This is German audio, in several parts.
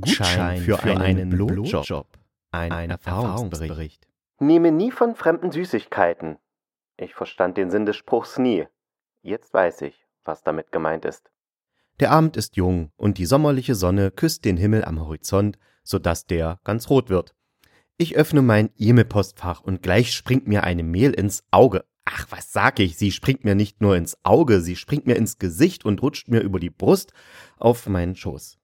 Gutschein für, für einen Blowjob. Ein, ein Erfahrungsbericht. Nehme nie von fremden Süßigkeiten. Ich verstand den Sinn des Spruchs nie. Jetzt weiß ich, was damit gemeint ist. Der Abend ist jung und die sommerliche Sonne küsst den Himmel am Horizont, so dass der ganz rot wird. Ich öffne mein E-Mail-Postfach und gleich springt mir eine Mail ins Auge. Ach, was sag ich? Sie springt mir nicht nur ins Auge, sie springt mir ins Gesicht und rutscht mir über die Brust auf meinen Schoß.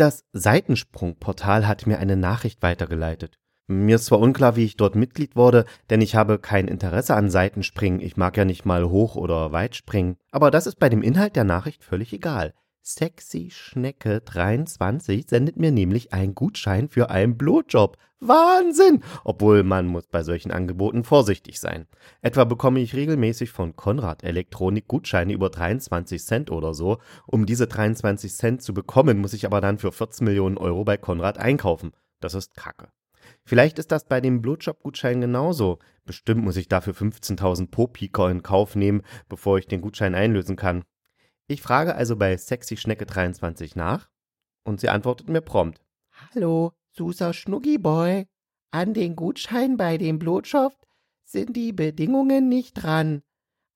Das Seitensprungportal hat mir eine Nachricht weitergeleitet. Mir ist zwar unklar, wie ich dort Mitglied wurde, denn ich habe kein Interesse an Seitenspringen, ich mag ja nicht mal hoch oder weit springen, aber das ist bei dem Inhalt der Nachricht völlig egal. Sexy Schnecke 23 sendet mir nämlich einen Gutschein für einen Blowjob. Wahnsinn! Obwohl man muss bei solchen Angeboten vorsichtig sein. Etwa bekomme ich regelmäßig von Konrad Elektronik Gutscheine über 23 Cent oder so. Um diese 23 Cent zu bekommen, muss ich aber dann für 14 Millionen Euro bei Konrad einkaufen. Das ist Kacke. Vielleicht ist das bei dem Blutjob-Gutschein genauso. Bestimmt muss ich dafür 15.000 Popika in Kauf nehmen, bevor ich den Gutschein einlösen kann. Ich frage also bei Sexy Schnecke 23 nach und sie antwortet mir prompt. Hallo, süßer Schnuggiboy. An den Gutschein bei dem Blutjob sind die Bedingungen nicht dran.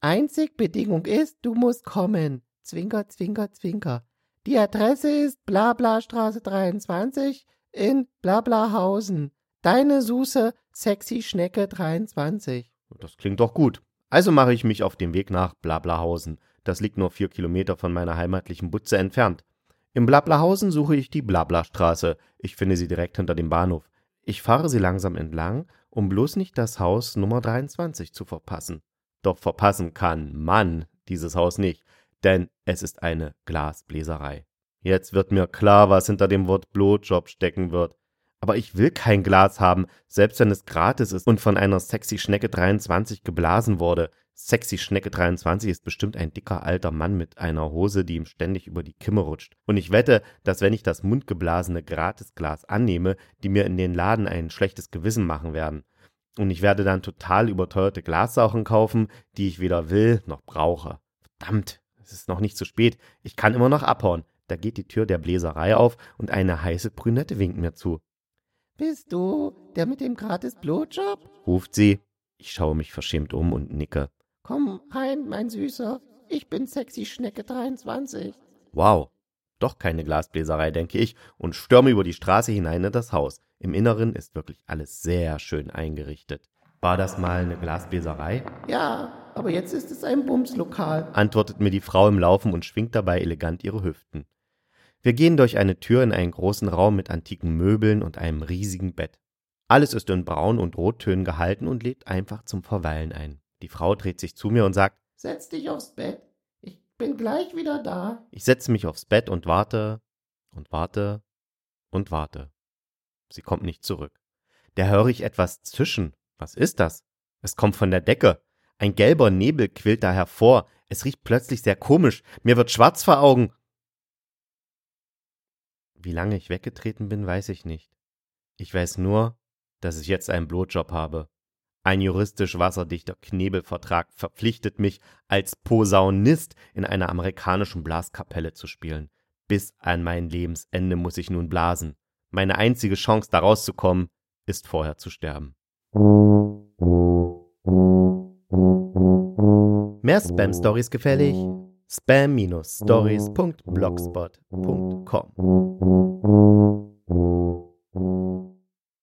Einzig Bedingung ist, du musst kommen. Zwinker, zwinker, zwinker. Die Adresse ist Blabla-Straße 23 in Blablahausen. Deine Suse Sexy Schnecke 23. Das klingt doch gut. Also mache ich mich auf den Weg nach Blablahausen. Das liegt nur vier Kilometer von meiner heimatlichen Butze entfernt. Im Blablahausen suche ich die Blablastraße. Ich finde sie direkt hinter dem Bahnhof. Ich fahre sie langsam entlang, um bloß nicht das Haus Nummer 23 zu verpassen. Doch verpassen kann man dieses Haus nicht, denn es ist eine Glasbläserei. Jetzt wird mir klar, was hinter dem Wort Blowjob stecken wird. Aber ich will kein Glas haben, selbst wenn es gratis ist und von einer sexy Schnecke 23 geblasen wurde. Sexy Schnecke 23 ist bestimmt ein dicker alter Mann mit einer Hose, die ihm ständig über die Kimme rutscht. Und ich wette, dass wenn ich das mundgeblasene Gratisglas annehme, die mir in den Laden ein schlechtes Gewissen machen werden. Und ich werde dann total überteuerte Glassauchen kaufen, die ich weder will noch brauche. Verdammt, es ist noch nicht zu spät. Ich kann immer noch abhauen. Da geht die Tür der Bläserei auf und eine heiße Brünette winkt mir zu. Bist du der mit dem gratis Blowjob? ruft sie. Ich schaue mich verschämt um und nicke. Komm rein, mein Süßer. Ich bin sexy Schnecke 23. Wow. Doch keine Glasbläserei, denke ich, und stürme über die Straße hinein in das Haus. Im Inneren ist wirklich alles sehr schön eingerichtet. War das mal eine Glasbläserei? Ja, aber jetzt ist es ein Bumslokal, antwortet mir die Frau im Laufen und schwingt dabei elegant ihre Hüften. Wir gehen durch eine Tür in einen großen Raum mit antiken Möbeln und einem riesigen Bett. Alles ist in Braun- und Rottönen gehalten und lädt einfach zum Verweilen ein. Die Frau dreht sich zu mir und sagt, Setz dich aufs Bett. Ich bin gleich wieder da. Ich setze mich aufs Bett und warte und warte und warte. Sie kommt nicht zurück. Da höre ich etwas zischen. Was ist das? Es kommt von der Decke. Ein gelber Nebel quillt da hervor. Es riecht plötzlich sehr komisch. Mir wird schwarz vor Augen. Wie lange ich weggetreten bin, weiß ich nicht. Ich weiß nur, dass ich jetzt einen Blutjob habe. Ein juristisch wasserdichter Knebelvertrag verpflichtet mich, als Posaunist in einer amerikanischen Blaskapelle zu spielen. Bis an mein Lebensende muss ich nun blasen. Meine einzige Chance, da rauszukommen, ist vorher zu sterben. Mehr Spam-Stories gefällig? spam-stories.blogspot.com.